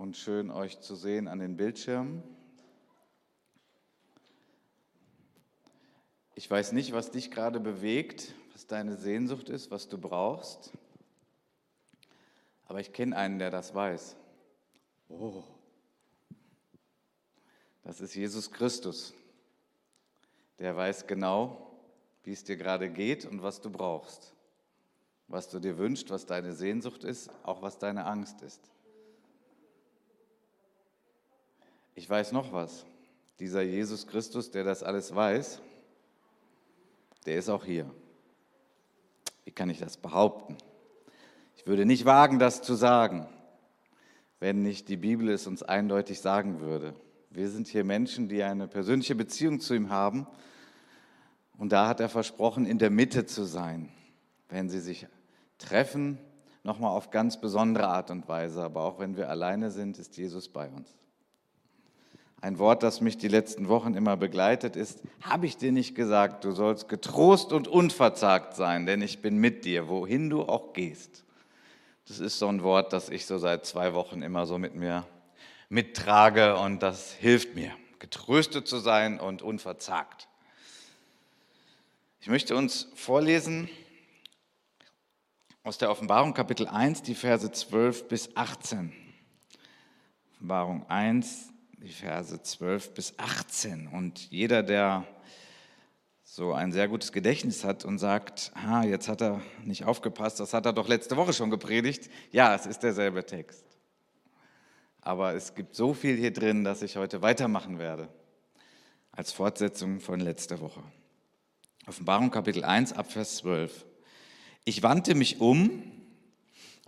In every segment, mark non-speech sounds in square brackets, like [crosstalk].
und schön euch zu sehen an den Bildschirmen. Ich weiß nicht, was dich gerade bewegt, was deine Sehnsucht ist, was du brauchst, aber ich kenne einen, der das weiß. Oh, das ist Jesus Christus. Der weiß genau, wie es dir gerade geht und was du brauchst, was du dir wünschst, was deine Sehnsucht ist, auch was deine Angst ist. Ich weiß noch was. Dieser Jesus Christus, der das alles weiß, der ist auch hier. Wie kann ich das behaupten? Ich würde nicht wagen, das zu sagen, wenn nicht die Bibel es uns eindeutig sagen würde. Wir sind hier Menschen, die eine persönliche Beziehung zu ihm haben. Und da hat er versprochen, in der Mitte zu sein, wenn sie sich treffen, nochmal auf ganz besondere Art und Weise. Aber auch wenn wir alleine sind, ist Jesus bei uns. Ein Wort, das mich die letzten Wochen immer begleitet, ist, habe ich dir nicht gesagt, du sollst getrost und unverzagt sein, denn ich bin mit dir, wohin du auch gehst. Das ist so ein Wort, das ich so seit zwei Wochen immer so mit mir mittrage und das hilft mir, getröstet zu sein und unverzagt. Ich möchte uns vorlesen aus der Offenbarung Kapitel 1, die Verse 12 bis 18. Offenbarung 1, die Verse 12 bis 18. Und jeder, der so ein sehr gutes Gedächtnis hat und sagt, ah, jetzt hat er nicht aufgepasst, das hat er doch letzte Woche schon gepredigt. Ja, es ist derselbe Text. Aber es gibt so viel hier drin, dass ich heute weitermachen werde, als Fortsetzung von letzter Woche. Offenbarung Kapitel 1 Abvers 12. Ich wandte mich um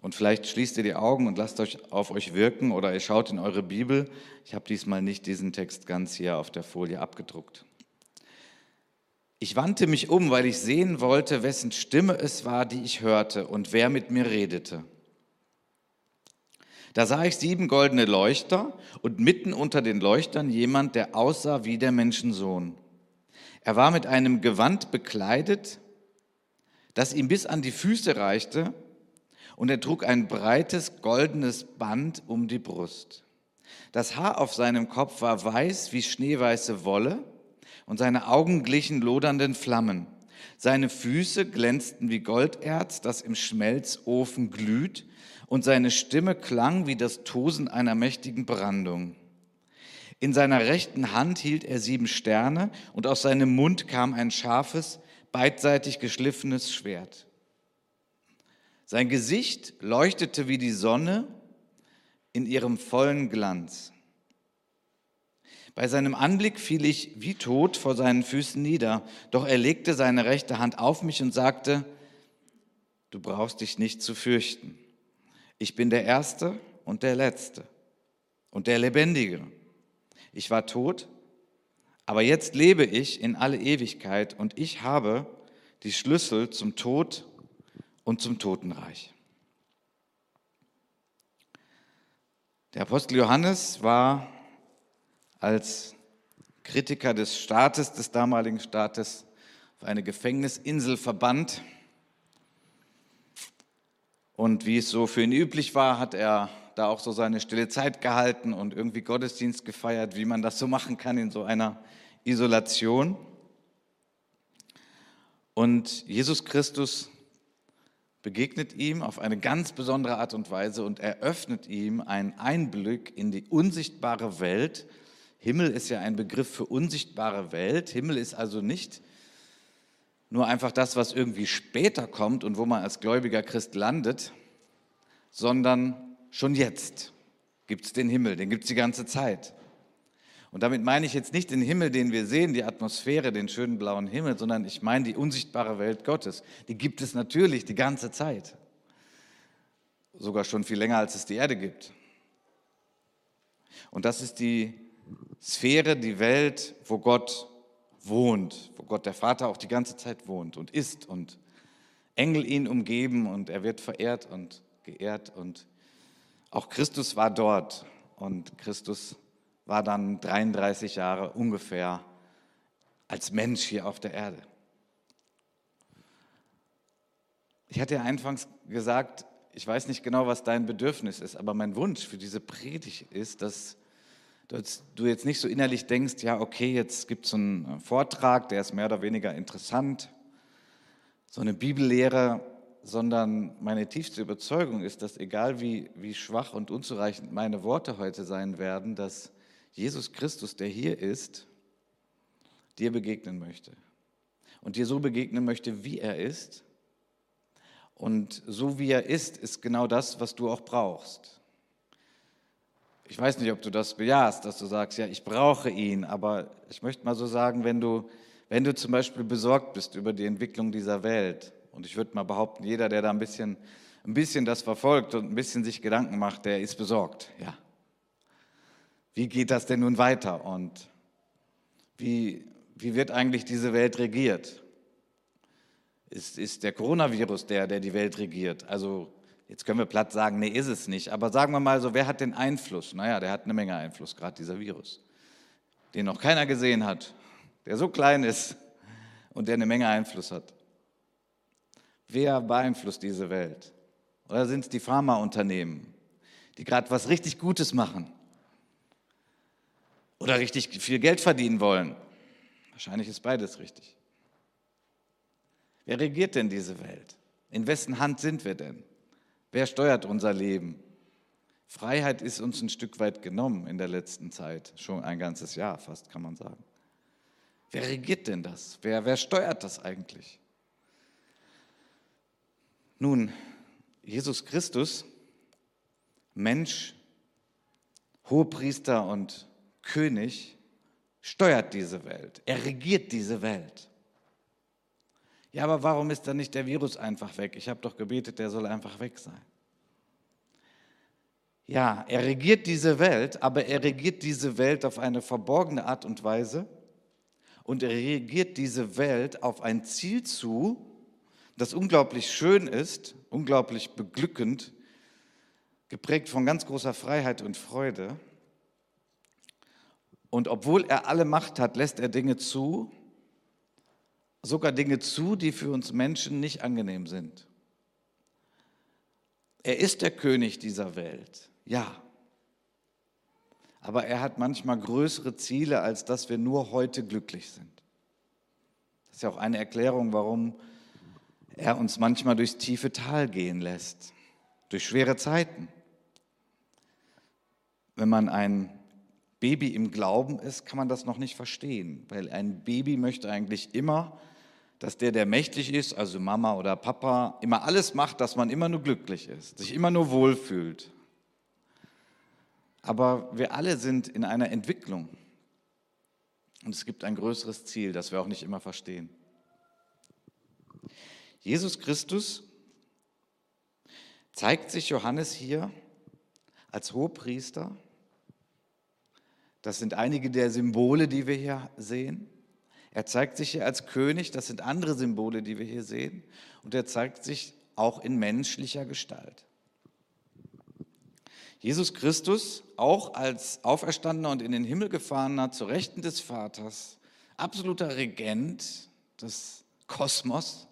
und vielleicht schließt ihr die Augen und lasst euch auf euch wirken oder ihr schaut in eure Bibel. Ich habe diesmal nicht diesen Text ganz hier auf der Folie abgedruckt. Ich wandte mich um, weil ich sehen wollte, wessen Stimme es war, die ich hörte und wer mit mir redete. Da sah ich sieben goldene Leuchter und mitten unter den Leuchtern jemand, der aussah wie der Menschensohn. Er war mit einem Gewand bekleidet, das ihm bis an die Füße reichte und er trug ein breites goldenes Band um die Brust. Das Haar auf seinem Kopf war weiß wie schneeweiße Wolle und seine Augen glichen lodernden Flammen. Seine Füße glänzten wie Golderz, das im Schmelzofen glüht, und seine Stimme klang wie das Tosen einer mächtigen Brandung. In seiner rechten Hand hielt er sieben Sterne, und aus seinem Mund kam ein scharfes, beidseitig geschliffenes Schwert. Sein Gesicht leuchtete wie die Sonne in ihrem vollen Glanz. Bei seinem Anblick fiel ich wie tot vor seinen Füßen nieder, doch er legte seine rechte Hand auf mich und sagte, du brauchst dich nicht zu fürchten. Ich bin der Erste und der Letzte und der Lebendige. Ich war tot, aber jetzt lebe ich in alle Ewigkeit und ich habe die Schlüssel zum Tod und zum Totenreich. Der Apostel Johannes war als Kritiker des Staates, des damaligen Staates, auf eine Gefängnisinsel verbannt. Und wie es so für ihn üblich war, hat er da auch so seine stille Zeit gehalten und irgendwie Gottesdienst gefeiert, wie man das so machen kann in so einer Isolation. Und Jesus Christus begegnet ihm auf eine ganz besondere Art und Weise und eröffnet ihm einen Einblick in die unsichtbare Welt. Himmel ist ja ein Begriff für unsichtbare Welt. Himmel ist also nicht nur einfach das, was irgendwie später kommt und wo man als gläubiger Christ landet, sondern schon jetzt gibt es den Himmel, den gibt es die ganze Zeit. Und damit meine ich jetzt nicht den Himmel, den wir sehen, die Atmosphäre, den schönen blauen Himmel, sondern ich meine die unsichtbare Welt Gottes. Die gibt es natürlich die ganze Zeit. Sogar schon viel länger, als es die Erde gibt. Und das ist die Sphäre, die Welt, wo Gott wohnt, wo Gott der Vater auch die ganze Zeit wohnt und ist und Engel ihn umgeben und er wird verehrt und geehrt und auch Christus war dort und Christus war dann 33 Jahre ungefähr als Mensch hier auf der Erde. Ich hatte ja anfangs gesagt, ich weiß nicht genau, was dein Bedürfnis ist, aber mein Wunsch für diese Predigt ist, dass du jetzt nicht so innerlich denkst, ja, okay, jetzt gibt es einen Vortrag, der ist mehr oder weniger interessant, so eine Bibellehre, sondern meine tiefste Überzeugung ist, dass egal wie, wie schwach und unzureichend meine Worte heute sein werden, dass Jesus Christus, der hier ist, dir begegnen möchte. Und dir so begegnen möchte, wie er ist. Und so wie er ist, ist genau das, was du auch brauchst. Ich weiß nicht, ob du das bejahst, dass du sagst, ja, ich brauche ihn, aber ich möchte mal so sagen, wenn du, wenn du zum Beispiel besorgt bist über die Entwicklung dieser Welt, und ich würde mal behaupten, jeder, der da ein bisschen, ein bisschen das verfolgt und ein bisschen sich Gedanken macht, der ist besorgt, ja. Wie geht das denn nun weiter und wie, wie wird eigentlich diese Welt regiert? Ist, ist der Coronavirus der, der die Welt regiert? Also jetzt können wir platt sagen, nee, ist es nicht. Aber sagen wir mal so, wer hat den Einfluss? Naja, der hat eine Menge Einfluss, gerade dieser Virus, den noch keiner gesehen hat, der so klein ist und der eine Menge Einfluss hat. Wer beeinflusst diese Welt? Oder sind es die Pharmaunternehmen, die gerade was richtig Gutes machen? Oder richtig viel Geld verdienen wollen? Wahrscheinlich ist beides richtig. Wer regiert denn diese Welt? In wessen Hand sind wir denn? Wer steuert unser Leben? Freiheit ist uns ein Stück weit genommen in der letzten Zeit, schon ein ganzes Jahr fast, kann man sagen. Wer regiert denn das? Wer, wer steuert das eigentlich? Nun, Jesus Christus, Mensch, Hohepriester und König, steuert diese Welt. Er regiert diese Welt. Ja, aber warum ist dann nicht der Virus einfach weg? Ich habe doch gebetet, der soll einfach weg sein. Ja, er regiert diese Welt, aber er regiert diese Welt auf eine verborgene Art und Weise und er regiert diese Welt auf ein Ziel zu, das unglaublich schön ist, unglaublich beglückend, geprägt von ganz großer Freiheit und Freude. Und obwohl er alle Macht hat, lässt er Dinge zu, sogar Dinge zu, die für uns Menschen nicht angenehm sind. Er ist der König dieser Welt, ja. Aber er hat manchmal größere Ziele, als dass wir nur heute glücklich sind. Das ist ja auch eine Erklärung, warum er uns manchmal durchs tiefe Tal gehen lässt, durch schwere Zeiten. Wenn man ein Baby im Glauben ist, kann man das noch nicht verstehen, weil ein Baby möchte eigentlich immer, dass der, der mächtig ist, also Mama oder Papa, immer alles macht, dass man immer nur glücklich ist, sich immer nur wohlfühlt. Aber wir alle sind in einer Entwicklung und es gibt ein größeres Ziel, das wir auch nicht immer verstehen. Jesus Christus zeigt sich Johannes hier als Hohepriester. Das sind einige der Symbole, die wir hier sehen. Er zeigt sich hier als König, das sind andere Symbole, die wir hier sehen. Und er zeigt sich auch in menschlicher Gestalt. Jesus Christus, auch als Auferstandener und in den Himmel gefahrener, zu Rechten des Vaters, absoluter Regent des Kosmos,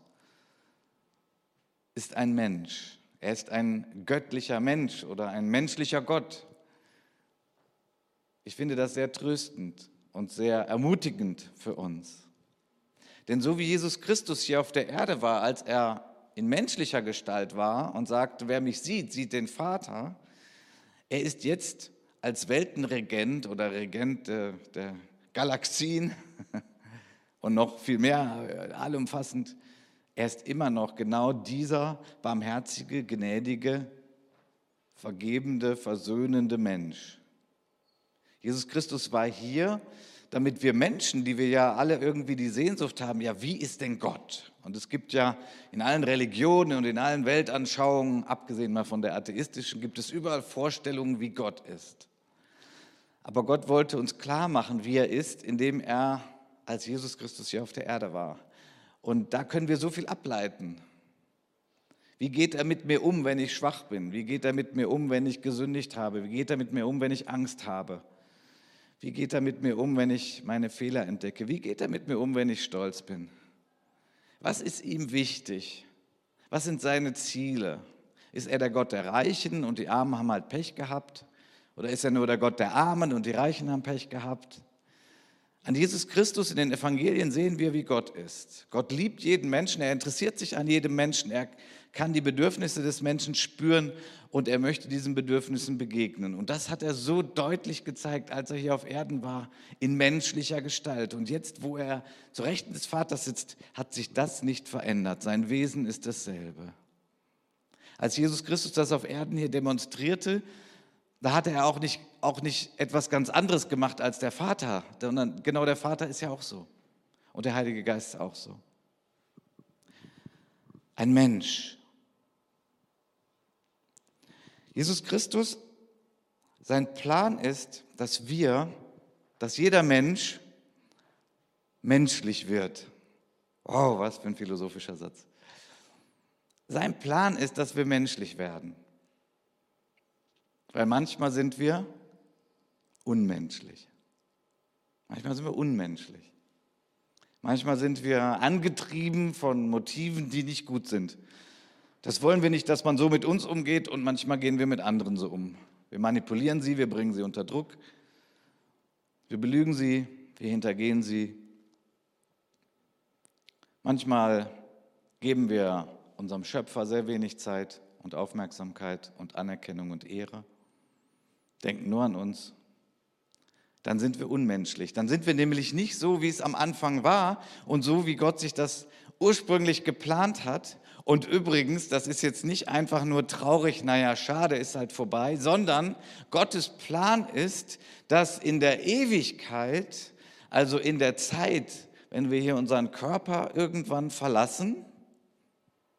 ist ein Mensch. Er ist ein göttlicher Mensch oder ein menschlicher Gott. Ich finde das sehr tröstend und sehr ermutigend für uns. Denn so wie Jesus Christus hier auf der Erde war, als er in menschlicher Gestalt war und sagte, wer mich sieht, sieht den Vater, er ist jetzt als Weltenregent oder Regent der, der Galaxien [laughs] und noch viel mehr allumfassend er ist immer noch genau dieser barmherzige, gnädige, vergebende, versöhnende Mensch. Jesus Christus war hier, damit wir Menschen, die wir ja alle irgendwie die Sehnsucht haben, ja, wie ist denn Gott? Und es gibt ja in allen Religionen und in allen Weltanschauungen, abgesehen mal von der atheistischen, gibt es überall Vorstellungen, wie Gott ist. Aber Gott wollte uns klar machen, wie er ist, indem er als Jesus Christus hier auf der Erde war. Und da können wir so viel ableiten. Wie geht er mit mir um, wenn ich schwach bin? Wie geht er mit mir um, wenn ich gesündigt habe? Wie geht er mit mir um, wenn ich Angst habe? Wie geht er mit mir um, wenn ich meine Fehler entdecke? Wie geht er mit mir um, wenn ich stolz bin? Was ist ihm wichtig? Was sind seine Ziele? Ist er der Gott der Reichen und die Armen haben halt Pech gehabt? Oder ist er nur der Gott der Armen und die Reichen haben Pech gehabt? An Jesus Christus in den Evangelien sehen wir, wie Gott ist. Gott liebt jeden Menschen, er interessiert sich an jedem Menschen, er kann die Bedürfnisse des Menschen spüren und er möchte diesen Bedürfnissen begegnen. Und das hat er so deutlich gezeigt, als er hier auf Erden war, in menschlicher Gestalt. Und jetzt, wo er zu Rechten des Vaters sitzt, hat sich das nicht verändert. Sein Wesen ist dasselbe. Als Jesus Christus das auf Erden hier demonstrierte, da hatte er auch nicht, auch nicht etwas ganz anderes gemacht als der Vater, sondern genau der Vater ist ja auch so. Und der Heilige Geist ist auch so. Ein Mensch. Jesus Christus, sein Plan ist, dass wir, dass jeder Mensch menschlich wird. Wow, was für ein philosophischer Satz. Sein Plan ist, dass wir menschlich werden. Weil manchmal sind wir unmenschlich. Manchmal sind wir unmenschlich. Manchmal sind wir angetrieben von Motiven, die nicht gut sind. Das wollen wir nicht, dass man so mit uns umgeht und manchmal gehen wir mit anderen so um. Wir manipulieren sie, wir bringen sie unter Druck, wir belügen sie, wir hintergehen sie. Manchmal geben wir unserem Schöpfer sehr wenig Zeit und Aufmerksamkeit und Anerkennung und Ehre denken nur an uns, dann sind wir unmenschlich. Dann sind wir nämlich nicht so, wie es am Anfang war und so, wie Gott sich das ursprünglich geplant hat. Und übrigens, das ist jetzt nicht einfach nur traurig, naja, schade, ist halt vorbei, sondern Gottes Plan ist, dass in der Ewigkeit, also in der Zeit, wenn wir hier unseren Körper irgendwann verlassen,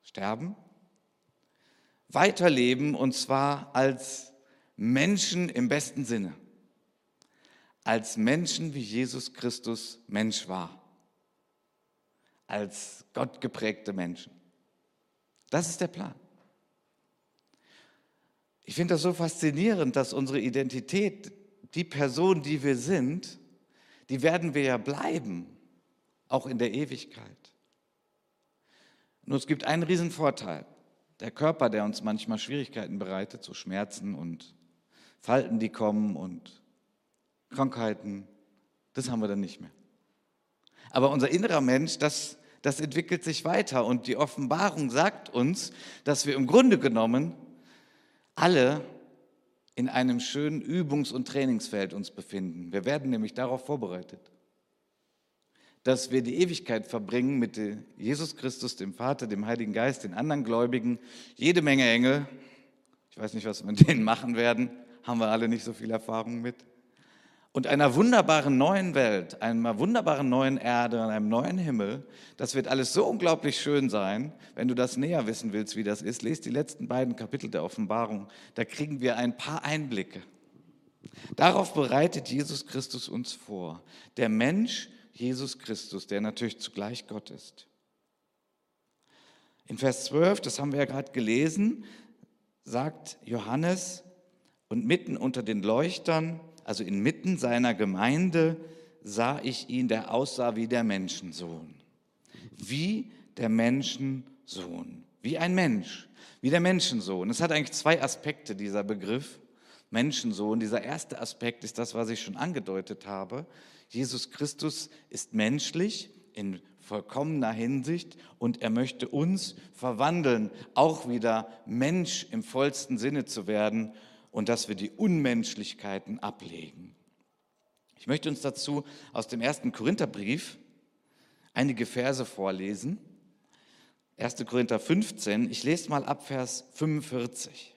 sterben, weiterleben und zwar als Menschen im besten Sinne. Als Menschen, wie Jesus Christus Mensch war. Als gottgeprägte Menschen. Das ist der Plan. Ich finde das so faszinierend, dass unsere Identität, die Person, die wir sind, die werden wir ja bleiben, auch in der Ewigkeit. Nur es gibt einen riesen Vorteil. Der Körper, der uns manchmal Schwierigkeiten bereitet, so Schmerzen und Falten, die kommen und Krankheiten, das haben wir dann nicht mehr. Aber unser innerer Mensch, das, das entwickelt sich weiter und die Offenbarung sagt uns, dass wir im Grunde genommen alle in einem schönen Übungs- und Trainingsfeld uns befinden. Wir werden nämlich darauf vorbereitet, dass wir die Ewigkeit verbringen mit Jesus Christus, dem Vater, dem Heiligen Geist, den anderen Gläubigen, jede Menge Engel. Ich weiß nicht, was wir mit denen machen werden haben wir alle nicht so viel Erfahrung mit. Und einer wunderbaren neuen Welt, einer wunderbaren neuen Erde, einem neuen Himmel, das wird alles so unglaublich schön sein. Wenn du das näher wissen willst, wie das ist, lest die letzten beiden Kapitel der Offenbarung. Da kriegen wir ein paar Einblicke. Darauf bereitet Jesus Christus uns vor. Der Mensch Jesus Christus, der natürlich zugleich Gott ist. In Vers 12, das haben wir ja gerade gelesen, sagt Johannes, und mitten unter den Leuchtern, also inmitten seiner Gemeinde, sah ich ihn, der aussah wie der Menschensohn. Wie der Menschensohn. Wie ein Mensch. Wie der Menschensohn. Es hat eigentlich zwei Aspekte, dieser Begriff. Menschensohn. Dieser erste Aspekt ist das, was ich schon angedeutet habe. Jesus Christus ist menschlich in vollkommener Hinsicht und er möchte uns verwandeln, auch wieder Mensch im vollsten Sinne zu werden und dass wir die Unmenschlichkeiten ablegen. Ich möchte uns dazu aus dem ersten Korintherbrief einige Verse vorlesen. 1. Korinther 15, ich lese mal ab Vers 45.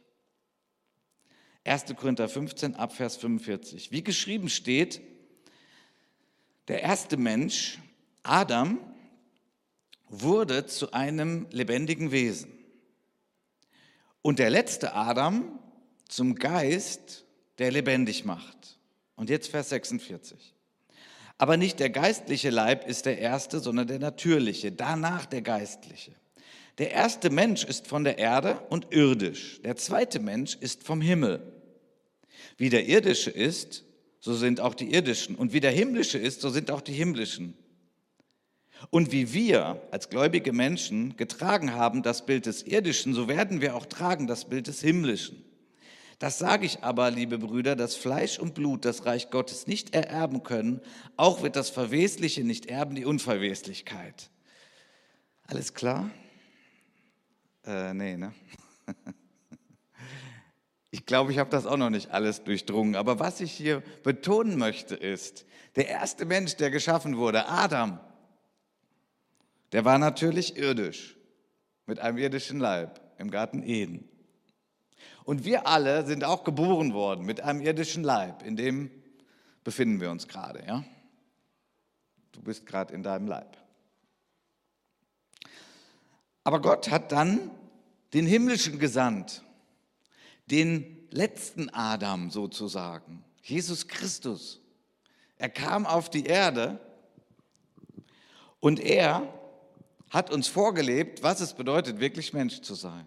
1. Korinther 15 ab Vers 45. Wie geschrieben steht, der erste Mensch, Adam, wurde zu einem lebendigen Wesen. Und der letzte Adam zum Geist, der lebendig macht. Und jetzt Vers 46. Aber nicht der geistliche Leib ist der erste, sondern der natürliche, danach der geistliche. Der erste Mensch ist von der Erde und irdisch. Der zweite Mensch ist vom Himmel. Wie der irdische ist, so sind auch die irdischen. Und wie der himmlische ist, so sind auch die himmlischen. Und wie wir als gläubige Menschen getragen haben das Bild des Irdischen, so werden wir auch tragen das Bild des Himmlischen. Das sage ich aber, liebe Brüder, dass Fleisch und Blut das Reich Gottes nicht ererben können, auch wird das Verwesliche nicht erben, die Unverweslichkeit. Alles klar? Äh, nee, ne? [laughs] Ich glaube, ich habe das auch noch nicht alles durchdrungen. Aber was ich hier betonen möchte, ist, der erste Mensch, der geschaffen wurde, Adam, der war natürlich irdisch, mit einem irdischen Leib im Garten Eden. Und wir alle sind auch geboren worden mit einem irdischen Leib, in dem befinden wir uns gerade. Ja? Du bist gerade in deinem Leib. Aber Gott hat dann den himmlischen gesandt, den letzten Adam sozusagen, Jesus Christus. Er kam auf die Erde und er hat uns vorgelebt, was es bedeutet, wirklich Mensch zu sein.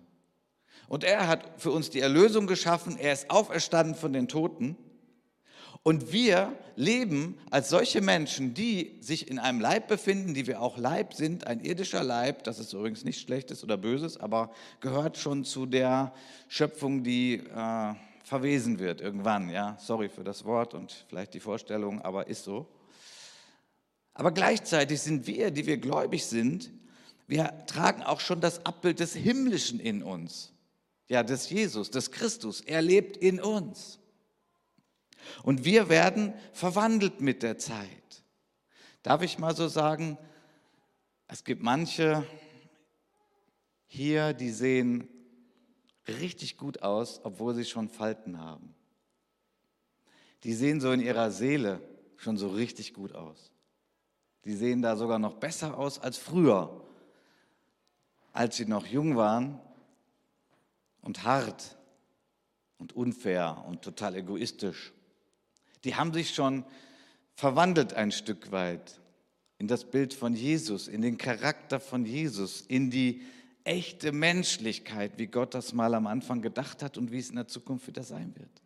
Und er hat für uns die Erlösung geschaffen, er ist auferstanden von den Toten. Und wir leben als solche Menschen, die sich in einem Leib befinden, die wir auch Leib sind, ein irdischer Leib, das ist übrigens nichts Schlechtes oder Böses, aber gehört schon zu der Schöpfung, die äh, verwesen wird irgendwann. Ja, sorry für das Wort und vielleicht die Vorstellung, aber ist so. Aber gleichzeitig sind wir, die wir gläubig sind, wir tragen auch schon das Abbild des Himmlischen in uns ja, des Jesus, des Christus. Er lebt in uns. Und wir werden verwandelt mit der Zeit. Darf ich mal so sagen, es gibt manche hier, die sehen richtig gut aus, obwohl sie schon Falten haben. Die sehen so in ihrer Seele schon so richtig gut aus. Die sehen da sogar noch besser aus als früher, als sie noch jung waren und hart und unfair und total egoistisch. Die haben sich schon verwandelt ein Stück weit in das Bild von Jesus, in den Charakter von Jesus, in die echte Menschlichkeit, wie Gott das mal am Anfang gedacht hat und wie es in der Zukunft wieder sein wird.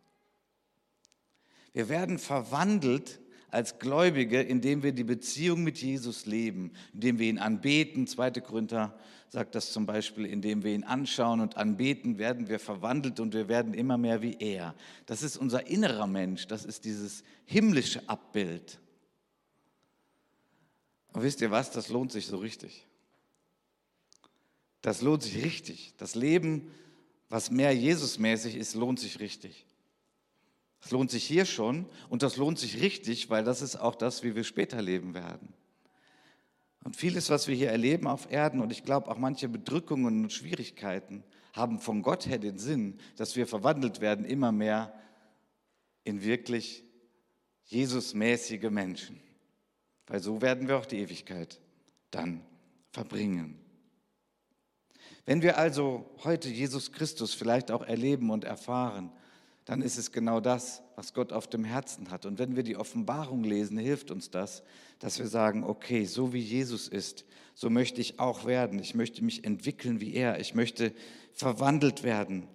Wir werden verwandelt als Gläubige, indem wir die Beziehung mit Jesus leben, indem wir ihn anbeten. Zweite Korinther sagt das zum Beispiel, indem wir ihn anschauen und anbeten, werden wir verwandelt und wir werden immer mehr wie er. Das ist unser innerer Mensch, das ist dieses himmlische Abbild. Und wisst ihr was, das lohnt sich so richtig. Das lohnt sich richtig. Das Leben, was mehr Jesusmäßig ist, lohnt sich richtig. Das lohnt sich hier schon und das lohnt sich richtig, weil das ist auch das, wie wir später leben werden. Und vieles, was wir hier erleben auf Erden und ich glaube auch manche Bedrückungen und Schwierigkeiten haben von Gott her den Sinn, dass wir verwandelt werden immer mehr in wirklich Jesusmäßige Menschen. Weil so werden wir auch die Ewigkeit dann verbringen. Wenn wir also heute Jesus Christus vielleicht auch erleben und erfahren, dann ist es genau das, was Gott auf dem Herzen hat. Und wenn wir die Offenbarung lesen, hilft uns das, dass wir sagen, okay, so wie Jesus ist, so möchte ich auch werden. Ich möchte mich entwickeln wie er. Ich möchte verwandelt werden.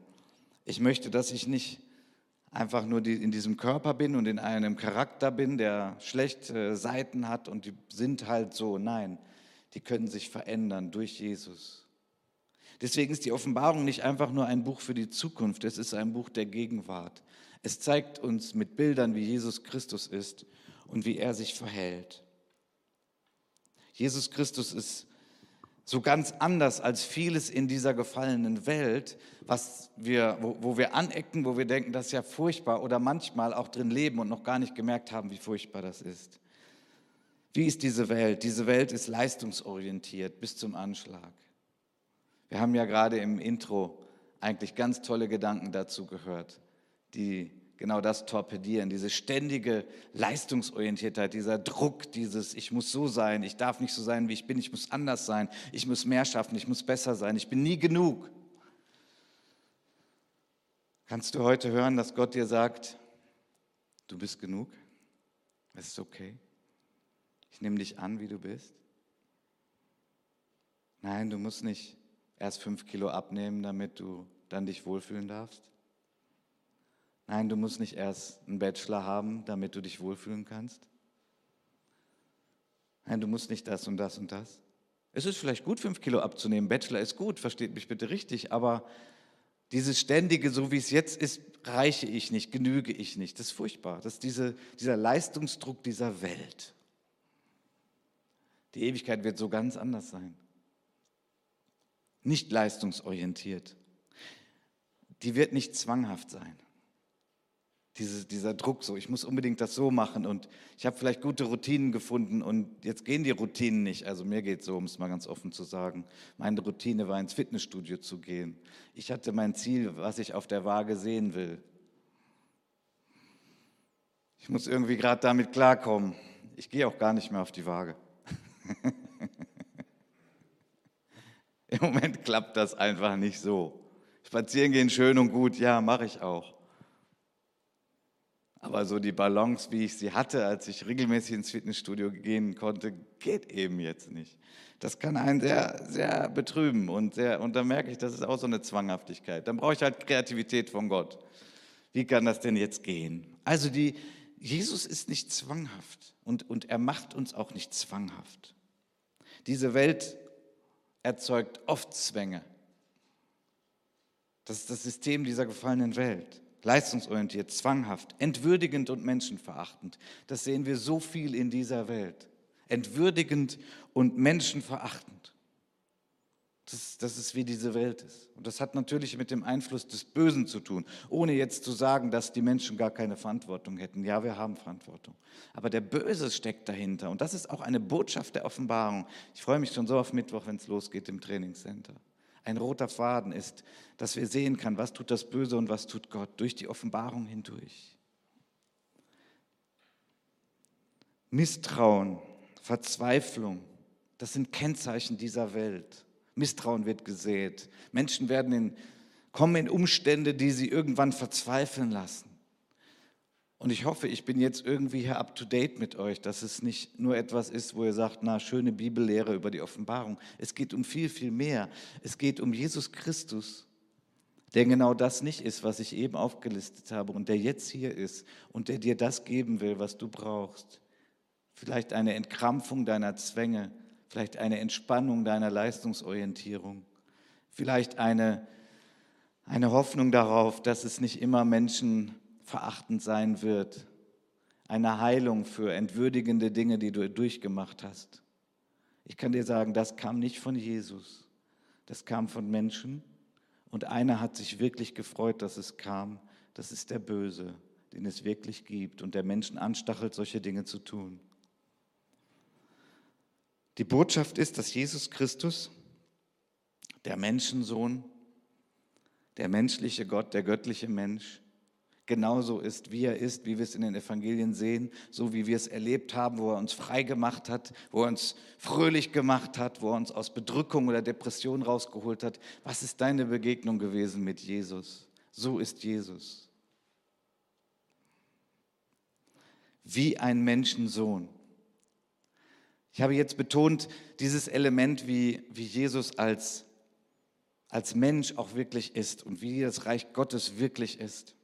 Ich möchte, dass ich nicht einfach nur in diesem Körper bin und in einem Charakter bin, der schlechte Seiten hat und die sind halt so. Nein, die können sich verändern durch Jesus. Deswegen ist die Offenbarung nicht einfach nur ein Buch für die Zukunft, es ist ein Buch der Gegenwart. Es zeigt uns mit Bildern, wie Jesus Christus ist und wie er sich verhält. Jesus Christus ist so ganz anders als vieles in dieser gefallenen Welt, was wir, wo, wo wir anecken, wo wir denken, das ist ja furchtbar oder manchmal auch drin leben und noch gar nicht gemerkt haben, wie furchtbar das ist. Wie ist diese Welt? Diese Welt ist leistungsorientiert bis zum Anschlag. Wir haben ja gerade im Intro eigentlich ganz tolle Gedanken dazu gehört, die genau das torpedieren, diese ständige Leistungsorientiertheit, dieser Druck, dieses Ich muss so sein, ich darf nicht so sein, wie ich bin, ich muss anders sein, ich muss mehr schaffen, ich muss besser sein, ich bin nie genug. Kannst du heute hören, dass Gott dir sagt, du bist genug, es ist okay, ich nehme dich an, wie du bist? Nein, du musst nicht erst fünf Kilo abnehmen, damit du dann dich wohlfühlen darfst? Nein, du musst nicht erst einen Bachelor haben, damit du dich wohlfühlen kannst. Nein, du musst nicht das und das und das. Es ist vielleicht gut, fünf Kilo abzunehmen. Bachelor ist gut, versteht mich bitte richtig, aber dieses ständige, so wie es jetzt ist, reiche ich nicht, genüge ich nicht. Das ist furchtbar. Das ist diese, dieser Leistungsdruck dieser Welt. Die Ewigkeit wird so ganz anders sein. Nicht leistungsorientiert. Die wird nicht zwanghaft sein. Diese, dieser Druck so, ich muss unbedingt das so machen und ich habe vielleicht gute Routinen gefunden und jetzt gehen die Routinen nicht. Also mir geht es so, um es mal ganz offen zu sagen. Meine Routine war ins Fitnessstudio zu gehen. Ich hatte mein Ziel, was ich auf der Waage sehen will. Ich muss irgendwie gerade damit klarkommen. Ich gehe auch gar nicht mehr auf die Waage. [laughs] Im Moment klappt das einfach nicht so. Spazieren gehen schön und gut, ja, mache ich auch. Aber so die Balance, wie ich sie hatte, als ich regelmäßig ins Fitnessstudio gehen konnte, geht eben jetzt nicht. Das kann einen sehr, sehr betrüben und, sehr, und da merke ich, das ist auch so eine Zwanghaftigkeit. Dann brauche ich halt Kreativität von Gott. Wie kann das denn jetzt gehen? Also die, Jesus ist nicht zwanghaft und, und er macht uns auch nicht zwanghaft. Diese Welt erzeugt oft Zwänge. Das ist das System dieser gefallenen Welt. Leistungsorientiert, zwanghaft, entwürdigend und menschenverachtend. Das sehen wir so viel in dieser Welt. Entwürdigend und menschenverachtend. Das, das ist wie diese Welt ist. Und das hat natürlich mit dem Einfluss des Bösen zu tun, ohne jetzt zu sagen, dass die Menschen gar keine Verantwortung hätten. Ja, wir haben Verantwortung. Aber der Böse steckt dahinter. Und das ist auch eine Botschaft der Offenbarung. Ich freue mich schon so auf Mittwoch, wenn es losgeht im Trainingscenter. Ein roter Faden ist, dass wir sehen kann, was tut das Böse und was tut Gott durch die Offenbarung hindurch. Misstrauen, Verzweiflung, das sind Kennzeichen dieser Welt. Misstrauen wird gesät. Menschen werden in, kommen in Umstände, die sie irgendwann verzweifeln lassen. Und ich hoffe, ich bin jetzt irgendwie hier up to date mit euch, dass es nicht nur etwas ist, wo ihr sagt, na, schöne Bibellehre über die Offenbarung. Es geht um viel, viel mehr. Es geht um Jesus Christus, der genau das nicht ist, was ich eben aufgelistet habe und der jetzt hier ist und der dir das geben will, was du brauchst. Vielleicht eine Entkrampfung deiner Zwänge, vielleicht eine Entspannung deiner Leistungsorientierung, vielleicht eine, eine Hoffnung darauf, dass es nicht immer menschenverachtend sein wird, eine Heilung für entwürdigende Dinge, die du durchgemacht hast. Ich kann dir sagen, das kam nicht von Jesus, das kam von Menschen. Und einer hat sich wirklich gefreut, dass es kam, das ist der Böse, den es wirklich gibt. Und der Menschen anstachelt, solche Dinge zu tun. Die Botschaft ist, dass Jesus Christus, der Menschensohn, der menschliche Gott, der göttliche Mensch, genauso ist, wie er ist, wie wir es in den Evangelien sehen, so wie wir es erlebt haben, wo er uns frei gemacht hat, wo er uns fröhlich gemacht hat, wo er uns aus Bedrückung oder Depression rausgeholt hat. Was ist deine Begegnung gewesen mit Jesus? So ist Jesus. Wie ein Menschensohn. Ich habe jetzt betont, dieses Element, wie, wie Jesus als, als Mensch auch wirklich ist und wie das Reich Gottes wirklich ist.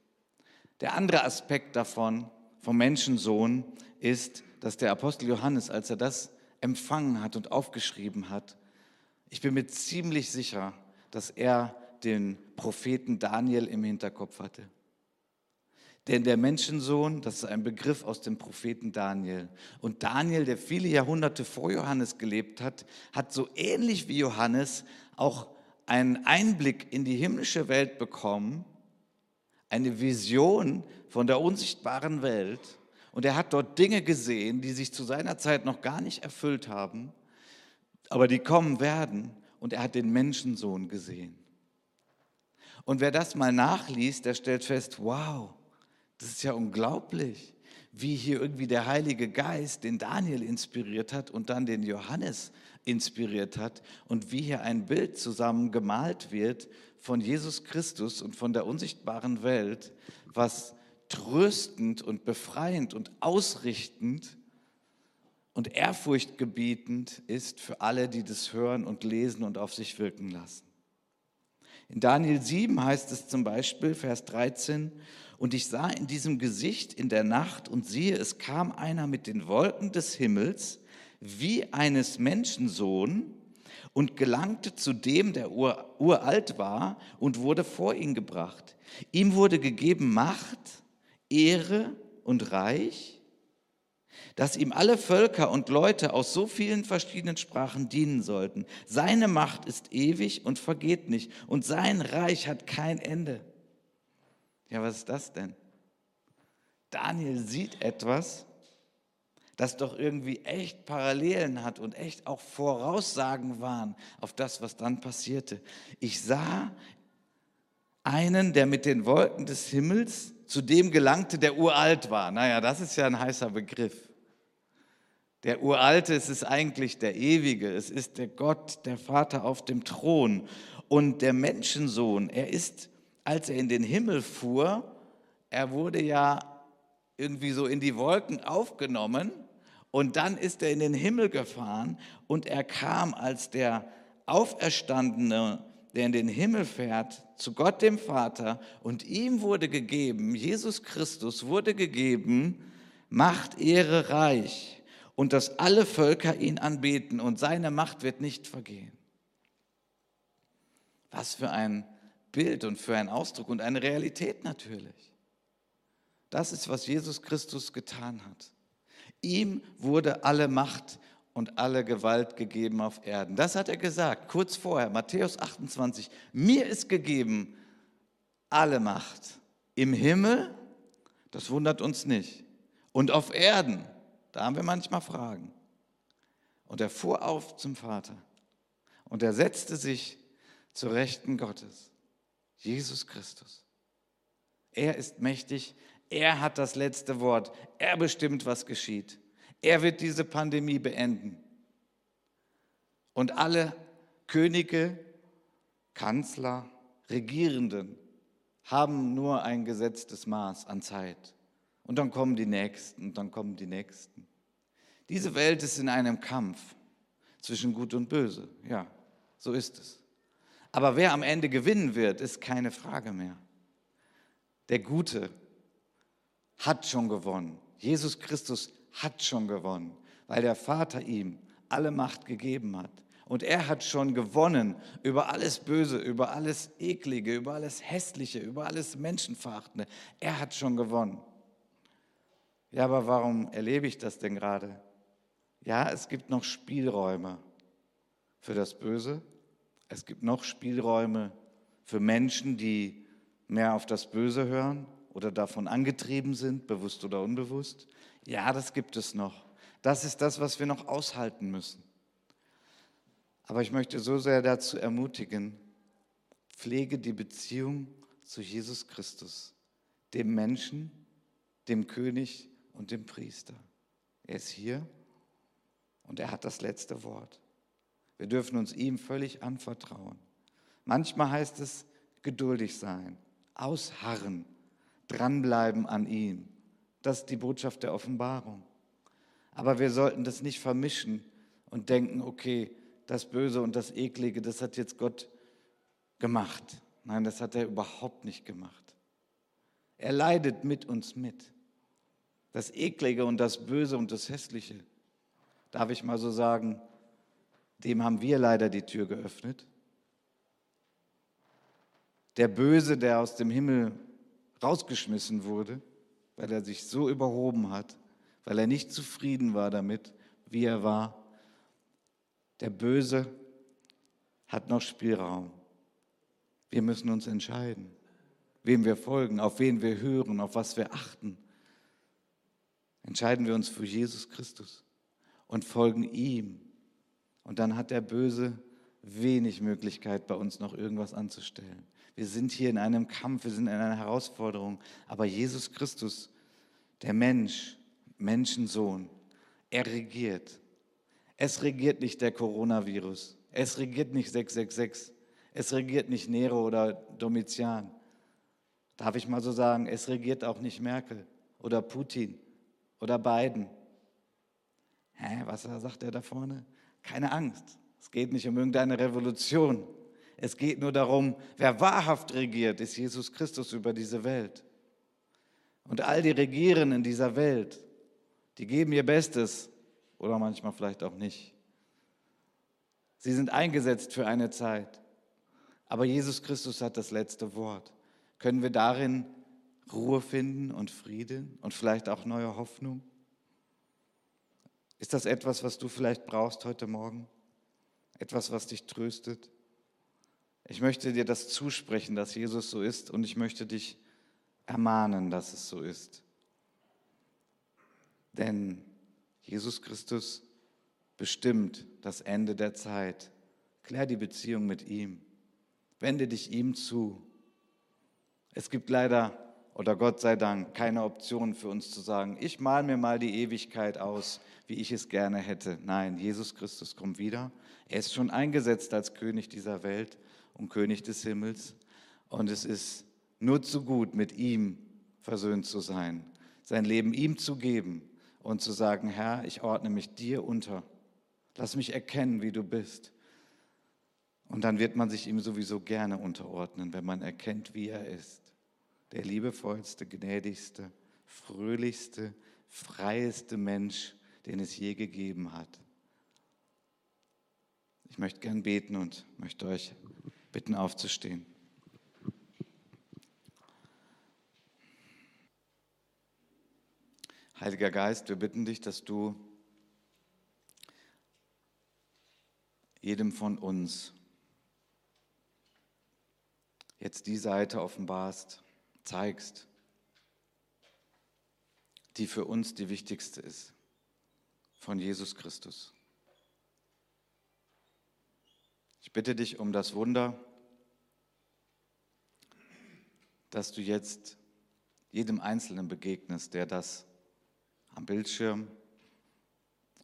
Der andere Aspekt davon, vom Menschensohn, ist, dass der Apostel Johannes, als er das empfangen hat und aufgeschrieben hat, ich bin mir ziemlich sicher, dass er den Propheten Daniel im Hinterkopf hatte. Denn der Menschensohn, das ist ein Begriff aus dem Propheten Daniel. Und Daniel, der viele Jahrhunderte vor Johannes gelebt hat, hat so ähnlich wie Johannes auch einen Einblick in die himmlische Welt bekommen, eine Vision von der unsichtbaren Welt. Und er hat dort Dinge gesehen, die sich zu seiner Zeit noch gar nicht erfüllt haben, aber die kommen werden. Und er hat den Menschensohn gesehen. Und wer das mal nachliest, der stellt fest, wow, das ist ja unglaublich, wie hier irgendwie der Heilige Geist den Daniel inspiriert hat und dann den Johannes inspiriert hat und wie hier ein Bild zusammen gemalt wird von Jesus Christus und von der unsichtbaren Welt, was tröstend und befreiend und ausrichtend und ehrfurchtgebietend ist für alle, die das hören und lesen und auf sich wirken lassen. In Daniel 7 heißt es zum Beispiel, Vers 13, und ich sah in diesem Gesicht in der Nacht und siehe, es kam einer mit den Wolken des Himmels, wie eines Menschensohn und gelangte zu dem, der ur, uralt war und wurde vor ihn gebracht. Ihm wurde gegeben Macht, Ehre und Reich, dass ihm alle Völker und Leute aus so vielen verschiedenen Sprachen dienen sollten. Seine Macht ist ewig und vergeht nicht und sein Reich hat kein Ende. Ja, was ist das denn? Daniel sieht etwas, das doch irgendwie echt Parallelen hat und echt auch Voraussagen waren auf das, was dann passierte. Ich sah einen, der mit den Wolken des Himmels zu dem gelangte, der uralt war. Naja, das ist ja ein heißer Begriff. Der Uralte, es ist eigentlich der Ewige, es ist der Gott, der Vater auf dem Thron. Und der Menschensohn, er ist, als er in den Himmel fuhr, er wurde ja irgendwie so in die Wolken aufgenommen und dann ist er in den Himmel gefahren und er kam als der Auferstandene, der in den Himmel fährt, zu Gott dem Vater und ihm wurde gegeben, Jesus Christus wurde gegeben, Macht, Ehre, Reich und dass alle Völker ihn anbeten und seine Macht wird nicht vergehen. Was für ein Bild und für ein Ausdruck und eine Realität natürlich. Das ist, was Jesus Christus getan hat. Ihm wurde alle Macht und alle Gewalt gegeben auf Erden. Das hat er gesagt, kurz vorher, Matthäus 28. Mir ist gegeben alle Macht im Himmel, das wundert uns nicht, und auf Erden, da haben wir manchmal Fragen. Und er fuhr auf zum Vater und er setzte sich zur Rechten Gottes, Jesus Christus. Er ist mächtig, er hat das letzte Wort. Er bestimmt, was geschieht. Er wird diese Pandemie beenden. Und alle Könige, Kanzler, Regierenden haben nur ein gesetztes Maß an Zeit. Und dann kommen die Nächsten und dann kommen die Nächsten. Diese Welt ist in einem Kampf zwischen Gut und Böse. Ja, so ist es. Aber wer am Ende gewinnen wird, ist keine Frage mehr. Der Gute hat schon gewonnen. Jesus Christus hat schon gewonnen, weil der Vater ihm alle Macht gegeben hat. Und er hat schon gewonnen über alles Böse, über alles Eklige, über alles Hässliche, über alles Menschenverachtende. Er hat schon gewonnen. Ja, aber warum erlebe ich das denn gerade? Ja, es gibt noch Spielräume für das Böse. Es gibt noch Spielräume für Menschen, die mehr auf das Böse hören oder davon angetrieben sind, bewusst oder unbewusst? Ja, das gibt es noch. Das ist das, was wir noch aushalten müssen. Aber ich möchte so sehr dazu ermutigen, pflege die Beziehung zu Jesus Christus, dem Menschen, dem König und dem Priester. Er ist hier und er hat das letzte Wort. Wir dürfen uns ihm völlig anvertrauen. Manchmal heißt es geduldig sein, ausharren, dranbleiben an ihm. Das ist die Botschaft der Offenbarung. Aber wir sollten das nicht vermischen und denken, okay, das Böse und das Eklige, das hat jetzt Gott gemacht. Nein, das hat er überhaupt nicht gemacht. Er leidet mit uns mit. Das Eklige und das Böse und das Hässliche, darf ich mal so sagen, dem haben wir leider die Tür geöffnet. Der Böse, der aus dem Himmel rausgeschmissen wurde, weil er sich so überhoben hat, weil er nicht zufrieden war damit, wie er war. Der Böse hat noch Spielraum. Wir müssen uns entscheiden, wem wir folgen, auf wen wir hören, auf was wir achten. Entscheiden wir uns für Jesus Christus und folgen ihm. Und dann hat der Böse wenig Möglichkeit, bei uns noch irgendwas anzustellen. Wir sind hier in einem Kampf, wir sind in einer Herausforderung. Aber Jesus Christus, der Mensch, Menschensohn, er regiert. Es regiert nicht der Coronavirus. Es regiert nicht 666. Es regiert nicht Nero oder Domitian. Darf ich mal so sagen, es regiert auch nicht Merkel oder Putin oder Biden. Hä, was sagt er da vorne? Keine Angst. Es geht nicht um irgendeine Revolution. Es geht nur darum, wer wahrhaft regiert, ist Jesus Christus über diese Welt. Und all die Regierenden dieser Welt, die geben ihr Bestes, oder manchmal vielleicht auch nicht. Sie sind eingesetzt für eine Zeit. Aber Jesus Christus hat das letzte Wort. Können wir darin Ruhe finden und Frieden und vielleicht auch neue Hoffnung? Ist das etwas, was du vielleicht brauchst heute Morgen? Etwas, was dich tröstet? Ich möchte dir das zusprechen, dass Jesus so ist und ich möchte dich ermahnen, dass es so ist. Denn Jesus Christus bestimmt das Ende der Zeit. Klär die Beziehung mit ihm. Wende dich ihm zu. Es gibt leider oder Gott sei Dank keine Option für uns zu sagen, ich mal mir mal die Ewigkeit aus, wie ich es gerne hätte. Nein, Jesus Christus kommt wieder. Er ist schon eingesetzt als König dieser Welt und König des Himmels. Und es ist nur zu gut, mit ihm versöhnt zu sein, sein Leben ihm zu geben und zu sagen, Herr, ich ordne mich dir unter. Lass mich erkennen, wie du bist. Und dann wird man sich ihm sowieso gerne unterordnen, wenn man erkennt, wie er ist. Der liebevollste, gnädigste, fröhlichste, freieste Mensch, den es je gegeben hat. Ich möchte gern beten und möchte euch bitten aufzustehen. Heiliger Geist, wir bitten dich, dass du jedem von uns jetzt die Seite offenbarst, zeigst, die für uns die wichtigste ist, von Jesus Christus. Ich bitte dich um das Wunder, dass du jetzt jedem Einzelnen begegnest, der das am Bildschirm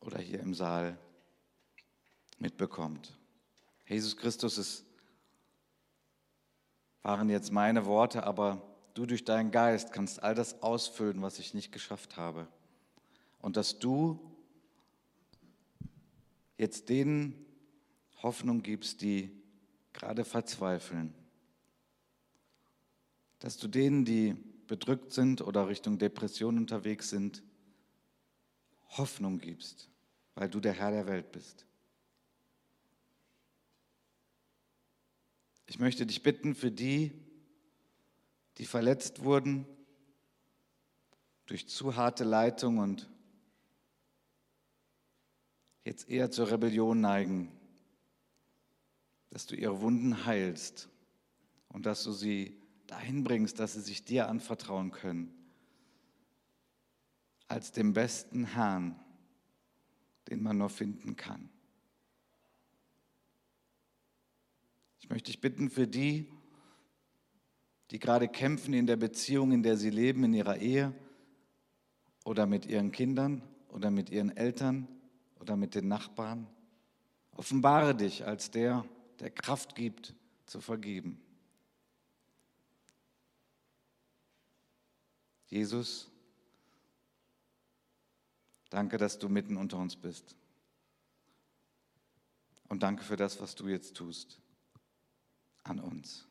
oder hier im Saal mitbekommt. Jesus Christus, es waren jetzt meine Worte, aber du durch deinen Geist kannst all das ausfüllen, was ich nicht geschafft habe. Und dass du jetzt denen Hoffnung gibst, die gerade verzweifeln. Dass du denen, die bedrückt sind oder Richtung Depression unterwegs sind, Hoffnung gibst, weil du der Herr der Welt bist. Ich möchte dich bitten für die, die verletzt wurden durch zu harte Leitung und jetzt eher zur Rebellion neigen, dass du ihre Wunden heilst und dass du sie dahin bringst, dass sie sich dir anvertrauen können als dem besten Herrn, den man nur finden kann. Ich möchte dich bitten für die, die gerade kämpfen in der Beziehung, in der sie leben, in ihrer Ehe oder mit ihren Kindern oder mit ihren Eltern oder mit den Nachbarn. Offenbare dich als der, der Kraft gibt, zu vergeben. Jesus, Danke, dass du mitten unter uns bist. Und danke für das, was du jetzt tust an uns.